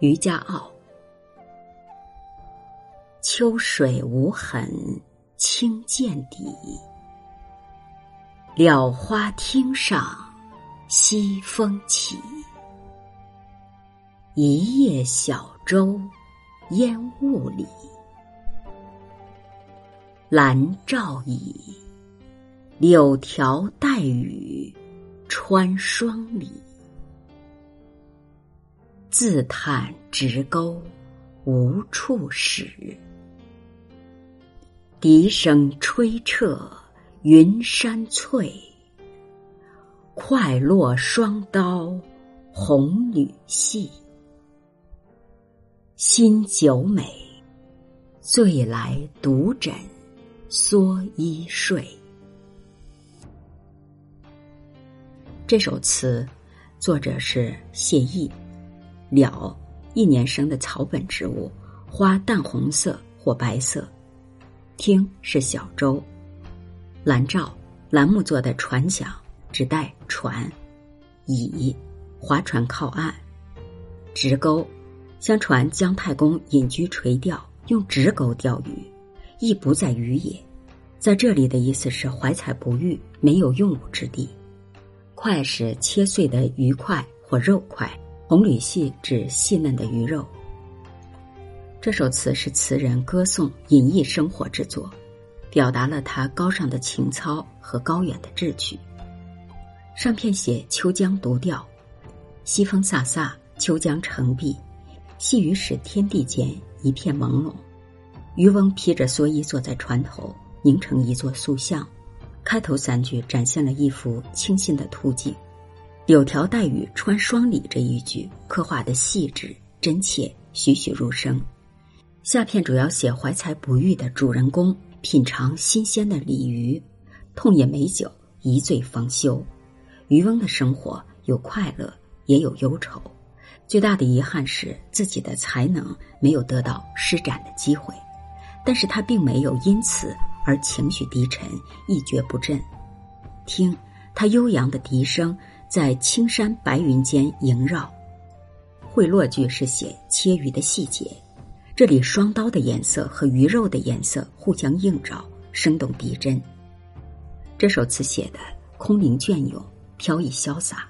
渔家傲。秋水无痕清见底，蓼花汀上西风起。一叶小舟烟雾里，兰照倚，柳条带雨穿霜里。自叹直钩无处使，笛声吹彻云山翠。快落双刀红缕细，新酒美，醉来独枕蓑衣睡。这首词作者是谢意。了，一年生的草本植物，花淡红色或白色。听是小舟，兰棹，兰木做的船桨，指代船。倚，划船靠岸。直钩，相传姜太公隐居垂钓，用直钩钓鱼，亦不在鱼也。在这里的意思是怀才不遇，没有用武之地。块是切碎的鱼块或肉块。红缕细指细嫩的鱼肉。这首词是词人歌颂隐逸生活之作，表达了他高尚的情操和高远的志趣。上片写秋江独钓，西风飒飒，秋江澄碧，细雨使天地间一片朦胧。渔翁披着蓑衣坐在船头，凝成一座塑像。开头三句展现了一幅清新的图景。柳条带雨穿霜里这一句刻画的细致真切，栩栩如生。下片主要写怀才不遇的主人公品尝新鲜的鲤鱼，痛饮美酒，一醉方休。渔翁的生活有快乐，也有忧愁。最大的遗憾是自己的才能没有得到施展的机会，但是他并没有因此而情绪低沉，一蹶不振。听他悠扬的笛声。在青山白云间萦绕，会落句是写切鱼的细节，这里双刀的颜色和鱼肉的颜色互相映照，生动逼真。这首词写的空灵隽永，飘逸潇洒。